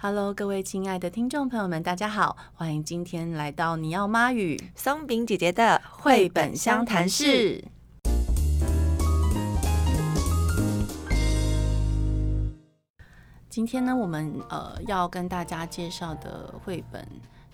Hello，各位亲爱的听众朋友们，大家好，欢迎今天来到你要妈与松饼姐姐的绘本相谈室。今天呢，我们呃要跟大家介绍的绘本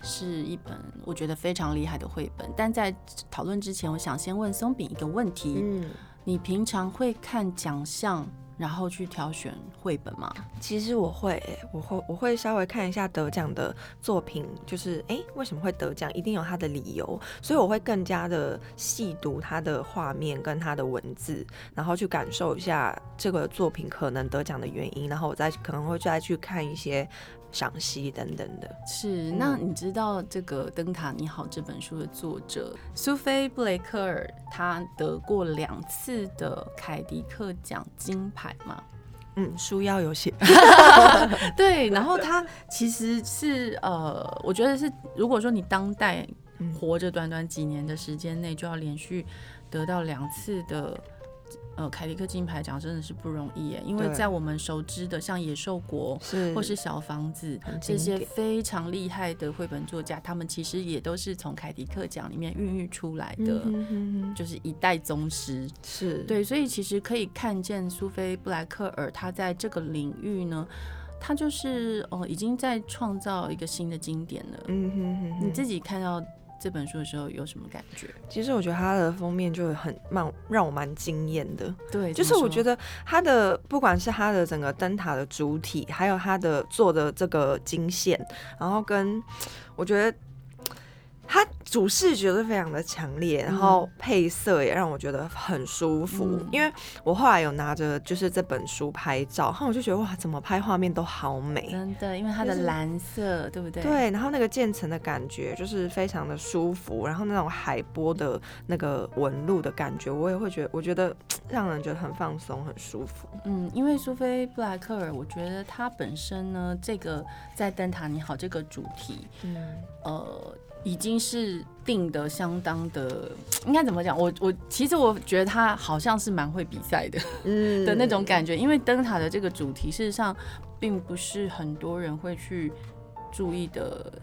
是一本我觉得非常厉害的绘本。但在讨论之前，我想先问松饼一个问题：嗯，你平常会看奖项？然后去挑选绘本吗？其实我会，我会，我会稍微看一下得奖的作品，就是哎，为什么会得奖？一定有它的理由，所以我会更加的细读它的画面跟它的文字，然后去感受一下这个作品可能得奖的原因，然后我再可能会再去看一些。赏析等等的，是。那你知道这个《灯塔你好》这本书的作者苏菲布雷克尔，他得过两次的凯迪克奖金牌吗？嗯，书腰有写。对，然后他其实是呃，我觉得是，如果说你当代活着短短几年的时间内，就要连续得到两次的。呃，凯迪克金牌奖真的是不容易耶，因为在我们熟知的像野兽国或是小房子这些非常厉害的绘本作家，他们其实也都是从凯迪克奖里面孕育出来的，就是一代宗师。是对，所以其实可以看见苏菲布莱克尔他在这个领域呢，他就是哦已经在创造一个新的经典了。嗯哼哼，你自己看到这本书的时候有什么感觉？其实我觉得它的封面就很蛮让我蛮惊艳的。对，就是我觉得它的不管是它的整个灯塔的主体，还有它的做的这个金线，然后跟我觉得。它主视觉是非常的强烈，然后配色也让我觉得很舒服。嗯、因为我后来有拿着就是这本书拍照，然后我就觉得哇，怎么拍画面都好美，真的，因为它的蓝色，就是、对不对？对，然后那个渐层的感觉就是非常的舒服，然后那种海波的那个纹路的感觉，我也会觉得，我觉得让人觉得很放松、很舒服。嗯，因为苏菲布莱克尔，我觉得它本身呢，这个在灯塔你好这个主题，嗯，呃。已经是定的相当的，应该怎么讲？我我其实我觉得他好像是蛮会比赛的，嗯 的那种感觉。因为灯塔的这个主题，事实上并不是很多人会去注意的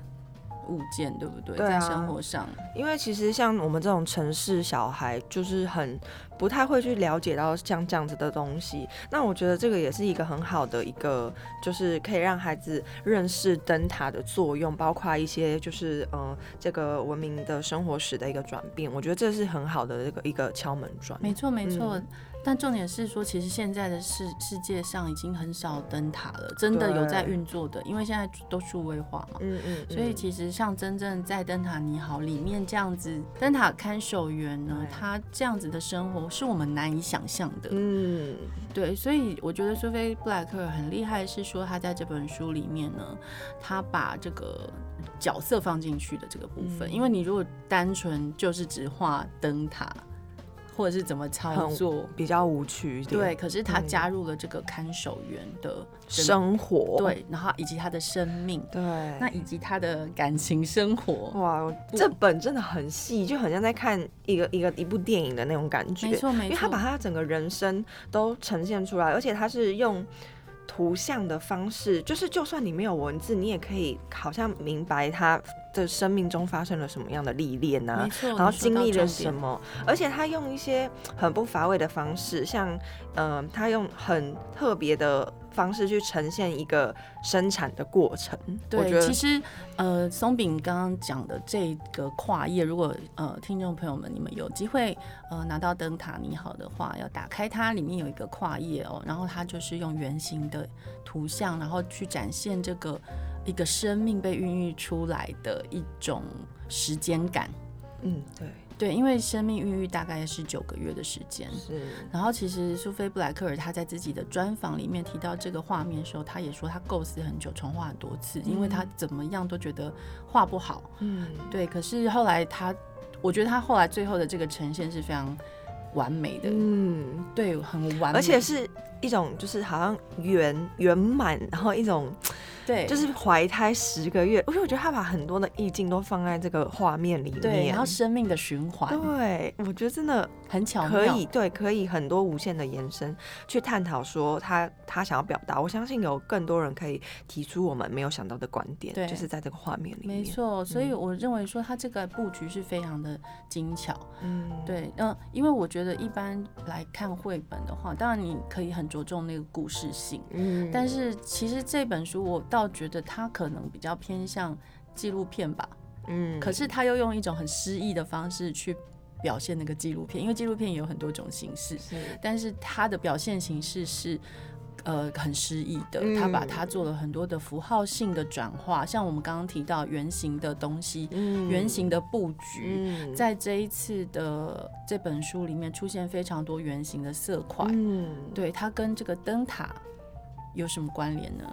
物件，对不对？对啊，在生活上，因为其实像我们这种城市小孩，就是很。不太会去了解到像这样子的东西，那我觉得这个也是一个很好的一个，就是可以让孩子认识灯塔的作用，包括一些就是呃这个文明的生活史的一个转变。我觉得这是很好的这个一个敲门砖。没错没错，嗯、但重点是说，其实现在的世世界上已经很少灯塔了，真的有在运作的，因为现在都数位化嘛。嗯嗯。所以其实像真正在灯塔你好里面这样子，灯塔看守员呢，他这样子的生活。是我们难以想象的，嗯，对，所以我觉得苏菲布莱克尔很厉害，是说他在这本书里面呢，他把这个角色放进去的这个部分，因为你如果单纯就是只画灯塔。或者是怎么操作。比较无趣一点，对。可是他加入了这个看守员的生活，对，然后以及他的生命，对，那以及他的感情生活，哇，这本真的很细，就很像在看一个一个一部电影的那种感觉，没错没错，因为他把他整个人生都呈现出来，而且他是用。图像的方式，就是就算你没有文字，你也可以好像明白他的生命中发生了什么样的历练啊，然后经历了什么，而且他用一些很不乏味的方式，像嗯、呃，他用很特别的。方式去呈现一个生产的过程。对，其实呃，松饼刚刚讲的这个跨页，如果呃听众朋友们你们有机会呃拿到灯塔你好的话，要打开它，里面有一个跨页哦，然后它就是用圆形的图像，然后去展现这个一个生命被孕育出来的一种时间感。嗯，对。对，因为生命孕育大概是九个月的时间。是。然后其实苏菲布莱克尔他在自己的专访里面提到这个画面的时候，他也说他构思很久，重画很多次，因为他怎么样都觉得画不好。嗯。对，可是后来他，我觉得他后来最后的这个呈现是非常完美的。嗯，对，很完美，而且是一种就是好像圆圆满，然后一种。对，就是怀胎十个月，而且我觉得他把很多的意境都放在这个画面里面，对，然后生命的循环，对，我觉得真的很巧妙，可以，对，可以很多无限的延伸去探讨说他他想要表达，我相信有更多人可以提出我们没有想到的观点，对，就是在这个画面里面，没错，所以我认为说他这个布局是非常的精巧，嗯，对，嗯，因为我觉得一般来看绘本的话，当然你可以很着重那个故事性，嗯，但是其实这本书我。倒觉得它可能比较偏向纪录片吧，嗯，可是他又用一种很诗意的方式去表现那个纪录片，因为纪录片也有很多种形式，是，但是它的表现形式是呃很诗意的，他把它做了很多的符号性的转化，像我们刚刚提到圆形的东西，嗯，圆形的布局，在这一次的这本书里面出现非常多圆形的色块，嗯，对，它跟这个灯塔有什么关联呢？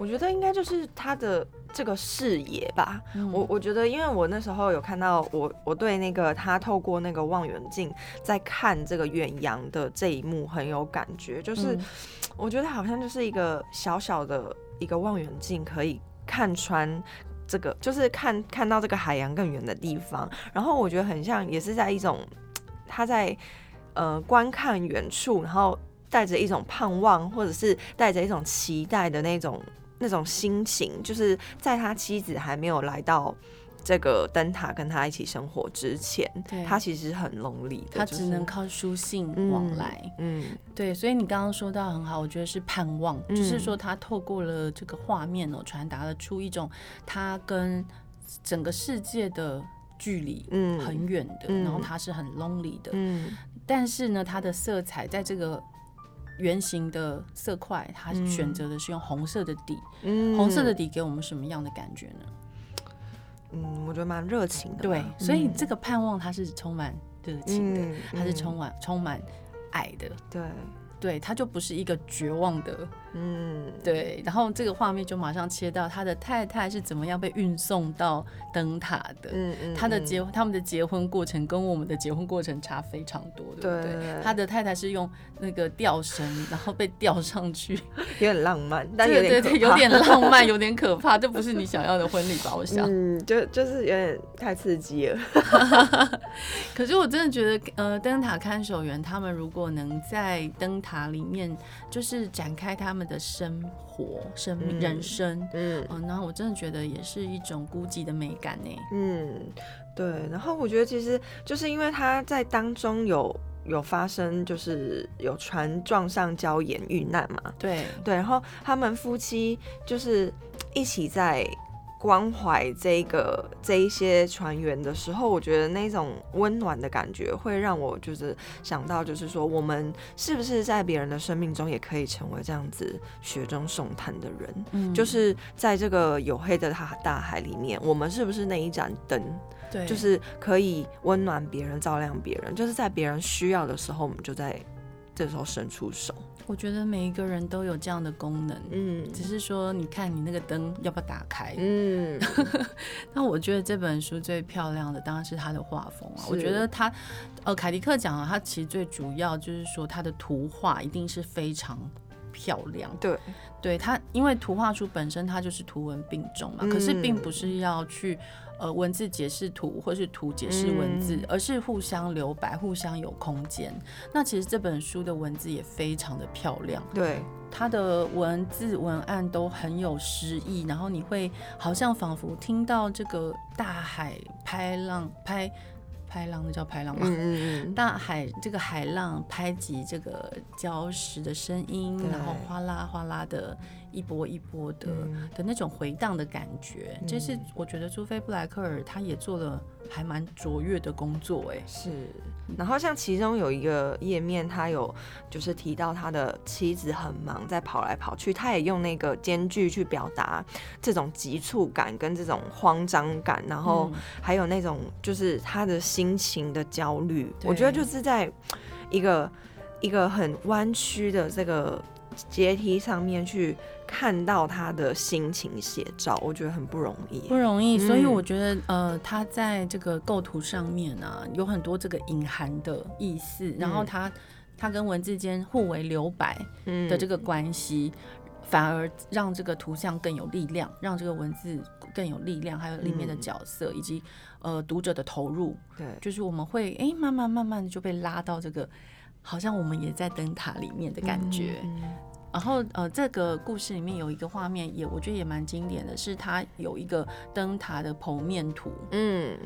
我觉得应该就是他的这个视野吧。嗯、我我觉得，因为我那时候有看到我我对那个他透过那个望远镜在看这个远洋的这一幕很有感觉。就是 我觉得好像就是一个小小的一个望远镜，可以看穿这个，就是看看到这个海洋更远的地方。然后我觉得很像，也是在一种 他在呃观看远处，然后带着一种盼望，或者是带着一种期待的那种。那种心情，就是在他妻子还没有来到这个灯塔跟他一起生活之前，对。他其实很 lonely 的，他只能靠书信往来。嗯，嗯。对，所以你刚刚说到很好，我觉得是盼望，嗯、就是说他透过了这个画面哦，传达了出一种他跟整个世界的距离，嗯，很远的，嗯、然后他是很 lonely 的，嗯，但是呢，他的色彩在这个。圆形的色块，它选择的是用红色的底。嗯，红色的底给我们什么样的感觉呢？嗯，我觉得蛮热情的。对，所以这个盼望它是充满热情的，它是充满充满爱的。对。对，它就不是一个绝望的，嗯，对。然后这个画面就马上切到他的太太是怎么样被运送到灯塔的，嗯嗯，他的结他们的结婚过程跟我们的结婚过程差非常多，对不对？对他的太太是用那个吊绳，然后被吊上去，有点浪漫，但有点对对对，有点浪漫，有 点可怕，这不是你想要的婚礼吧？我想，嗯，就就是有点太刺激了。可是我真的觉得，呃，灯塔看守员他们如果能在灯塔塔里面就是展开他们的生活、生命、嗯、人生，嗯，嗯，然后我真的觉得也是一种孤寂的美感呢。嗯，对。然后我觉得其实就是因为他在当中有有发生，就是有船撞上礁岩遇难嘛。对对。然后他们夫妻就是一起在。关怀这个这一些船员的时候，我觉得那种温暖的感觉会让我就是想到，就是说我们是不是在别人的生命中也可以成为这样子雪中送炭的人？嗯，就是在这个黝黑的大大海里面，我们是不是那一盏灯？对，就是可以温暖别人、照亮别人，就是在别人需要的时候，我们就在这时候伸出手。我觉得每一个人都有这样的功能，嗯，只是说你看你那个灯要不要打开，嗯。那我觉得这本书最漂亮的当然是它的画风啊。我觉得它，呃，凯迪克讲了，它其实最主要就是说它的图画一定是非常漂亮。对，对，它因为图画书本身它就是图文并重嘛，嗯，可是并不是要去。呃，文字解释图，或是图解释文字，嗯、而是互相留白，互相有空间。那其实这本书的文字也非常的漂亮，对，它的文字文案都很有诗意，然后你会好像仿佛听到这个大海拍浪拍。拍浪，那叫拍浪吗？嗯嗯，大海这个海浪拍击这个礁石的声音，然后哗啦哗啦的一波一波的、嗯、的那种回荡的感觉，嗯、这是我觉得朱菲布莱克尔他也做了还蛮卓越的工作哎。是，然后像其中有一个页面，他有就是提到他的妻子很忙，在跑来跑去，他也用那个间距去表达这种急促感跟这种慌张感，然后还有那种就是他的心。情的焦虑，对我觉得就是在一个一个很弯曲的这个阶梯上面去看到他的心情写照，我觉得很不容易，不容易。所以我觉得，呃，他在这个构图上面啊，有很多这个隐含的意思，然后他。他跟文字间互为留白的这个关系，嗯、反而让这个图像更有力量，让这个文字更有力量，还有里面的角色、嗯、以及呃读者的投入。对，就是我们会哎、欸、慢慢慢慢的就被拉到这个，好像我们也在灯塔里面的感觉。然后呃这个故事里面有一个画面也我觉得也蛮经典的，是它有一个灯塔的剖面图。嗯。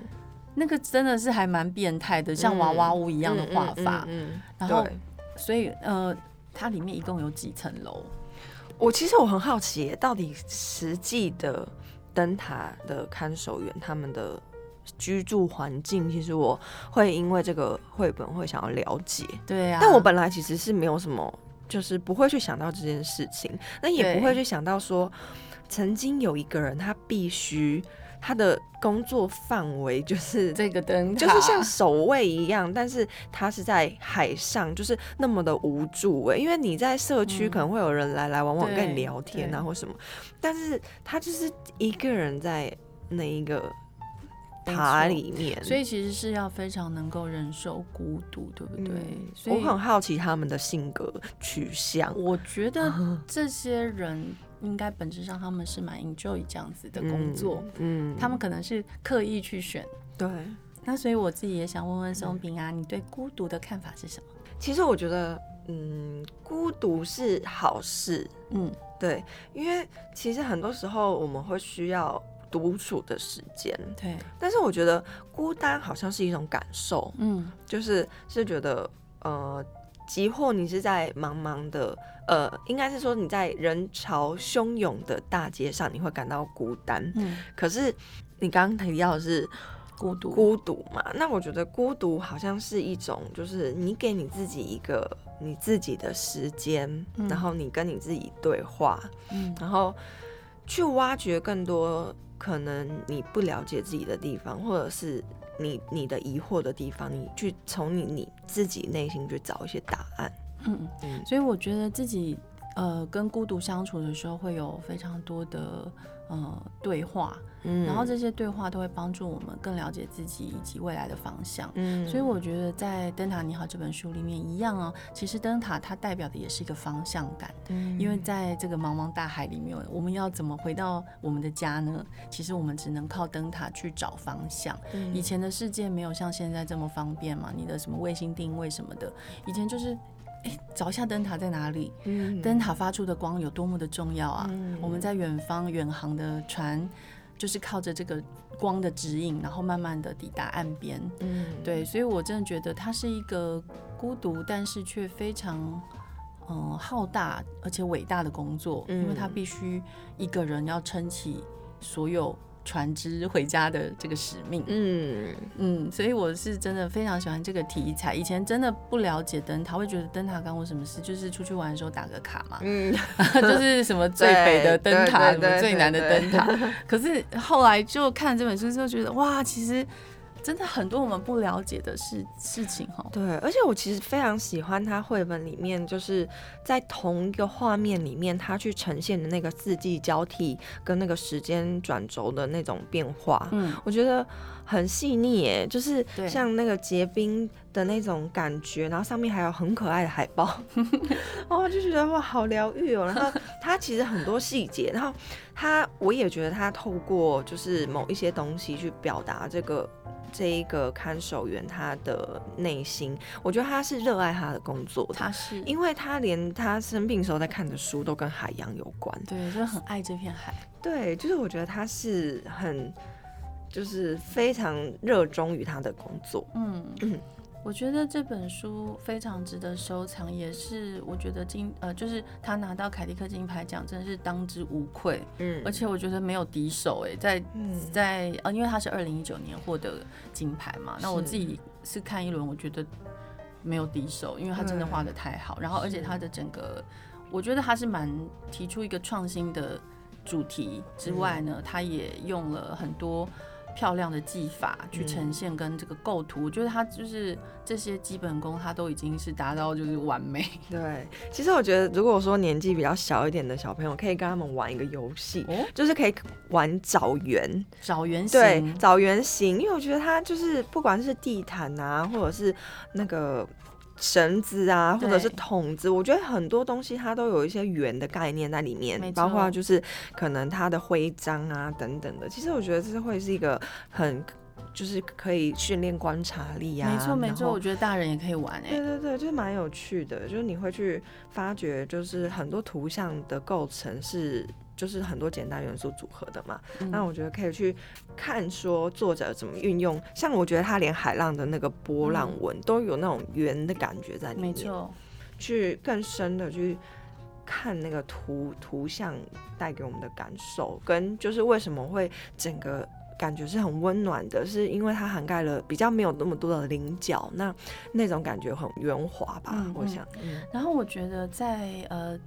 那个真的是还蛮变态的，像娃娃屋一样的画法。然后，对所以呃，它里面一共有几层楼？我其实我很好奇，到底实际的灯塔的看守员他们的居住环境，其实我会因为这个绘本会想要了解。对啊，但我本来其实是没有什么，就是不会去想到这件事情，那也不会去想到说，曾经有一个人他必须。他的工作范围就是这个灯塔，就是像守卫一样，但是他是在海上，就是那么的无助哎。因为你在社区可能会有人来来往往跟你聊天啊或什么，但是他就是一个人在那一个塔里面，所以其实是要非常能够忍受孤独，对不对？嗯、所以我很好奇他们的性格取向。我觉得这些人。应该本质上他们是蛮 enjoy 这样子的工作，嗯，嗯，他们可能是刻意去选，对。那所以我自己也想问问松饼啊，嗯、你对孤独的看法是什么？其实我觉得，嗯，孤独是好事，嗯，对，因为其实很多时候我们会需要独处的时间，对。但是我觉得孤单好像是一种感受，嗯，就是是觉得，呃。即或你是在茫茫的，呃，应该是说你在人潮汹涌的大街上，你会感到孤单。嗯，可是你刚刚提到的是孤独，孤独嘛？那我觉得孤独好像是一种，就是你给你自己一个你自己的时间，嗯，然后你跟你自己对话，嗯，然后去挖掘更多可能你不了解自己的地方，或者是。你你的疑惑的地方，你去从你你自己内心去找一些答案。嗯嗯，所以我觉得自己呃跟孤独相处的时候，会有非常多的呃对话。嗯，然后这些对话都会帮助我们更了解自己以及未来的方向。嗯，所以我觉得在《灯塔你好》这本书里面一样哦，其实灯塔它代表的也是一个方向感。嗯，因为在这个茫茫大海里面，我们要怎么回到我们的家呢？其实我们只能靠灯塔去找方向。嗯，以前的世界没有像现在这么方便嘛，你的什么卫星定位什么的，以前就是，哎，找一下灯塔在哪里？嗯，灯塔发出的光有多么的重要啊！嗯，我们在远方远航的船。就是靠着这个光的指引，然后慢慢的抵达岸边。嗯，对，所以我真的觉得它是一个孤独，但是却非常嗯、呃、浩大而且伟大的工作，嗯、因为他必须一个人要撑起所有。船只回家的这个使命，嗯嗯，所以我是真的非常喜欢这个题材。以前真的不了解灯塔，会觉得灯塔干我什么事？就是出去玩的时候打个卡嘛，嗯，就是什么最北的灯塔，什么最南的灯塔。可是后来就看这本书之后，觉得哇，其实。真的很多我们不了解的事事情哈。对，而且我其实非常喜欢他绘本里面，就是在同一个画面里面，他去呈现的那个四季交替跟那个时间转轴的那种变化。嗯，我觉得很细腻耶，就是像那个结冰的那种感觉，然后上面还有很可爱的海报，哦，就觉得哇，好疗愈哦。然后他其实很多细节，然后他我也觉得他透过就是某一些东西去表达这个。这一个看守员，他的内心，我觉得他是热爱他的工作的。他是，因为他连他生病时候在看的书都跟海洋有关。对，就是很爱这片海。对，就是我觉得他是很，就是非常热衷于他的工作。嗯嗯。我觉得这本书非常值得收藏，也是我觉得金呃，就是他拿到凯迪克金牌奖，真的是当之无愧。嗯，而且我觉得没有敌手哎，在在呃，因为他是二零一九年获得金牌嘛，那我自己是看一轮，我觉得没有敌手，因为他真的画的太好，然后而且他的整个，我觉得他是蛮提出一个创新的主题之外呢，他也用了很多。漂亮的技法去呈现跟这个构图，嗯、我觉得他就是这些基本功，他都已经是达到就是完美。对，其实我觉得如果说年纪比较小一点的小朋友，可以跟他们玩一个游戏，哦、就是可以玩找圆，找圆形，对，找圆形，因为我觉得它就是不管是地毯啊，或者是那个绳子啊，或者是筒子，我觉得很多东西它都有一些圆的概念在里面，包括就是可能它的徽章啊等等的。其实我觉得这会是一个很。就是可以训练观察力啊，没错没错，我觉得大人也可以玩哎，对对对，就是蛮有趣的，就是你会去发掘，就是很多图像的构成是，就是很多简单元素组合的嘛。嗯、那我觉得可以去看说作者怎么运用，像我觉得他连海浪的那个波浪纹都有那种圆的感觉在里面，没错，去更深的去看那个图图像带给我们的感受，跟就是为什么会整个。感觉是很温暖的，是因为它涵盖了比较没有那么多的棱角，那那种感觉很圆滑吧？嗯、我想。嗯、然后我觉得在呃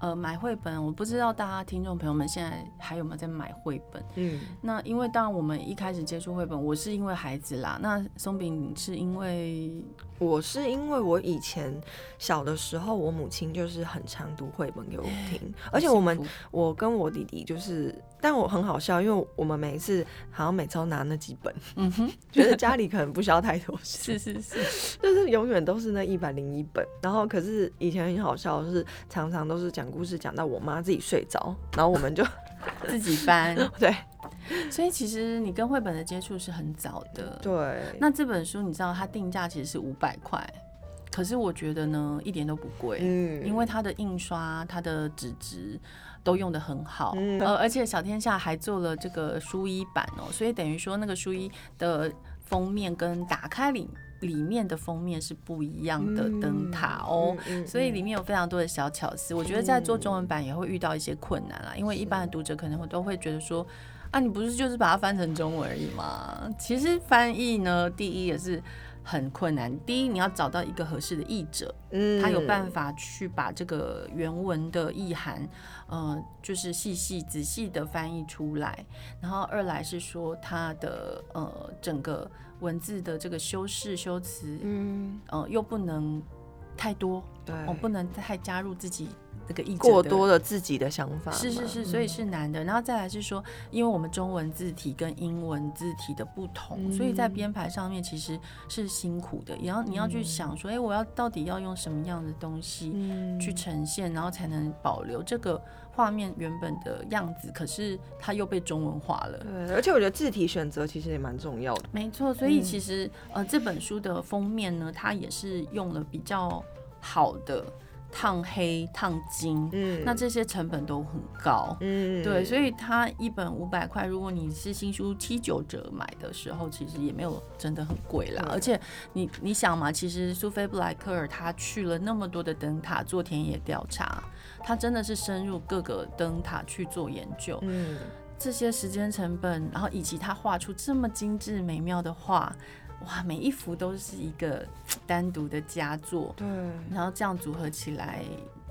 呃买绘本，我不知道大家听众朋友们现在还有没有在买绘本？嗯，那因为当然我们一开始接触绘本，我是因为孩子啦，那松饼是因为。我是因为我以前小的时候，我母亲就是很常读绘本给我听，而且我们我跟我弟弟就是，但我很好笑，因为我们每一次好像每周拿那几本，嗯哼，觉得家里可能不需要太多，是是是，就是永远都是那一百零一本，然后可是以前很好笑，就是常常都是讲故事讲到我妈自己睡着，然后我们就自己翻，对。所以其实你跟绘本的接触是很早的，对。那这本书你知道它定价其实是五百块，可是我觉得呢一点都不贵，嗯，因为它的印刷、它的纸质都用的很好，嗯，呃，而且小天下还做了这个书衣版哦，所以等于说那个书衣的封面跟打开里里面的封面是不一样的灯塔哦，所以里面有非常多的小巧思。我觉得在做中文版也会遇到一些困难啦，因为一般的读者可能会都会觉得说。啊，你不是就是把它翻成中文而已吗？其实翻译呢，第一也是很困难。第一，你要找到一个合适的译者，嗯，他有办法去把这个原文的意涵，呃，就是细细仔细的翻译出来。然后二来是说他的呃整个文字的这个修饰修辞，嗯，呃，又不能太多，对，我不能太加入自己。这个过多的自己的想法是是是，所以是难的。然后再来是说，因为我们中文字体跟英文字体的不同，所以在编排上面其实是辛苦的。也要你要去想说，哎，我要到底要用什么样的东西去呈现，然后才能保留这个画面原本的样子。可是它又被中文化了。对，而且我觉得字体选择其实也蛮重要的。没错，所以其实呃这本书的封面呢，它也是用了比较好的。烫黑、烫金，嗯，那这些成本都很高，嗯，对，所以它一本五百块，如果你是新书七九折买的时候，其实也没有真的很贵啦。对而且你你想嘛，其实苏菲布莱克尔他去了那么多的灯塔做田野调查，他真的是深入各个灯塔去做研究，嗯，这些时间成本，然后以及他画出这么精致美妙的画。哇，每一幅都是一个 单独的佳作，对，然后这样组合起来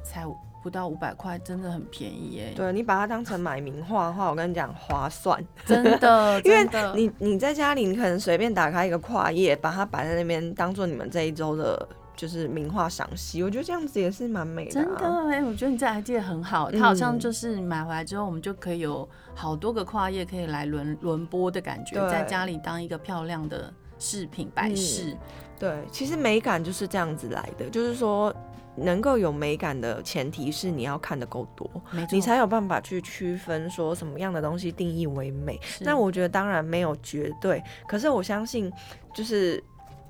才不到五百块，真的很便宜耶。对，你把它当成买名画的话，我跟你讲划算，真的，因为你你在家里，你可能随便打开一个跨页，把它摆在那边，当做你们这一周的，就是名画赏析。我觉得这样子也是蛮美的。真的，哎，我觉得你这 idea 很好，它好像就是买回来之后，我们就可以有好多个跨页可以来轮轮播的感觉，对在家里当一个漂亮的。饰品摆饰，对，其实美感就是这样子来的，就是说能够有美感的前提是你要看得够多，你才有办法去区分说什么样的东西定义为美。那我觉得当然没有绝对，可是我相信就是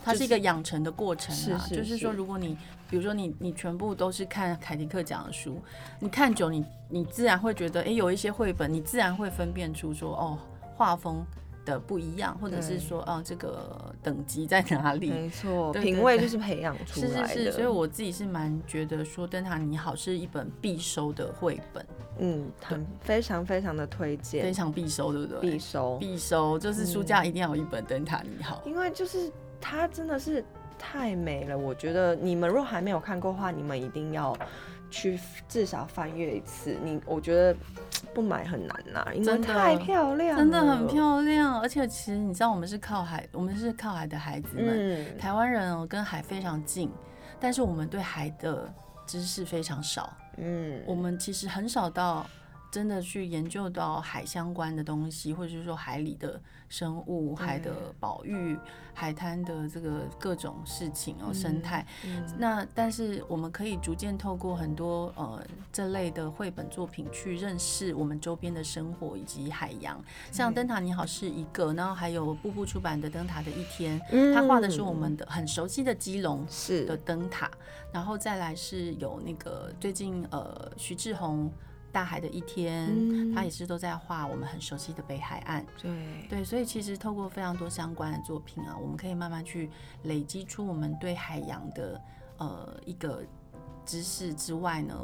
它是一个养成的过程啊，是是是，就是说如果你比如说你你全部都是看凯迪克讲的书，你看久你你自然会觉得，哎、欸，有一些绘本你自然会分辨出说哦画风。的不一样，或者是说，啊，这个等级在哪里？没错，品味就是培养出来的。是是是，所以我自己是蛮觉得说，《灯塔你好》是一本必收的绘本。嗯，很非常非常的推荐，非常必收，对不对？必收，必收，就是书架一定要有一本《灯塔你好》，因为就是它真的是太美了。我觉得你们若还没有看过的话，你们一定要。去至少翻阅一次，你我觉得 不买很难呐、啊，因为太漂亮，真的很漂亮。而且其实你知道，我们是靠海，我们是靠海的孩子们。嗯、台湾人哦，跟海非常近，但是我们对海的知识非常少。嗯，我们其实很少到真的去研究到海相关的东西，或者是说海里的生物、海的保育、海滩的这个各种事情哦，生态。那但是我们可以逐渐透过很多呃这类的绘本作品去认识我们周边的生活以及海洋。像《灯塔你好》是一个，然后还有步步出版的《灯塔的一天》，他画的是我们的很熟悉的基隆是的灯塔，然后再来是有那个最近呃徐志宏。大海的一天，嗯、他也是都在画我们很熟悉的北海岸。对对，所以其实透过非常多相关的作品啊，我们可以慢慢去累积出我们对海洋的呃一个知识之外呢，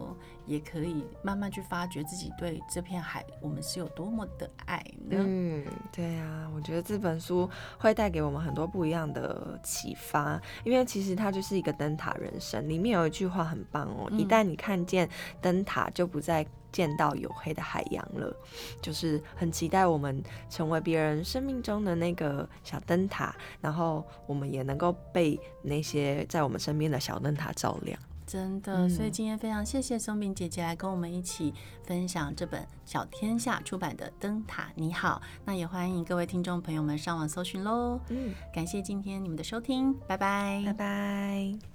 也可以慢慢去发掘自己对这片海，我们是有多么的爱呢？嗯，对啊，我觉得这本书会带给我们很多不一样的启发，因为其实它就是一个灯塔人生。里面有一句话很棒哦，嗯、一旦你看见灯塔，就不再见到黝黑的海洋了。就是很期待我们成为别人生命中的那个小灯塔，然后我们也能够被那些在我们身边的小灯塔照亮。真的，所以今天非常谢谢松饼姐姐来跟我们一起分享这本小天下出版的《灯塔你好》，那也欢迎各位听众朋友们上网搜寻喽。嗯，感谢今天你们的收听，拜拜，拜拜。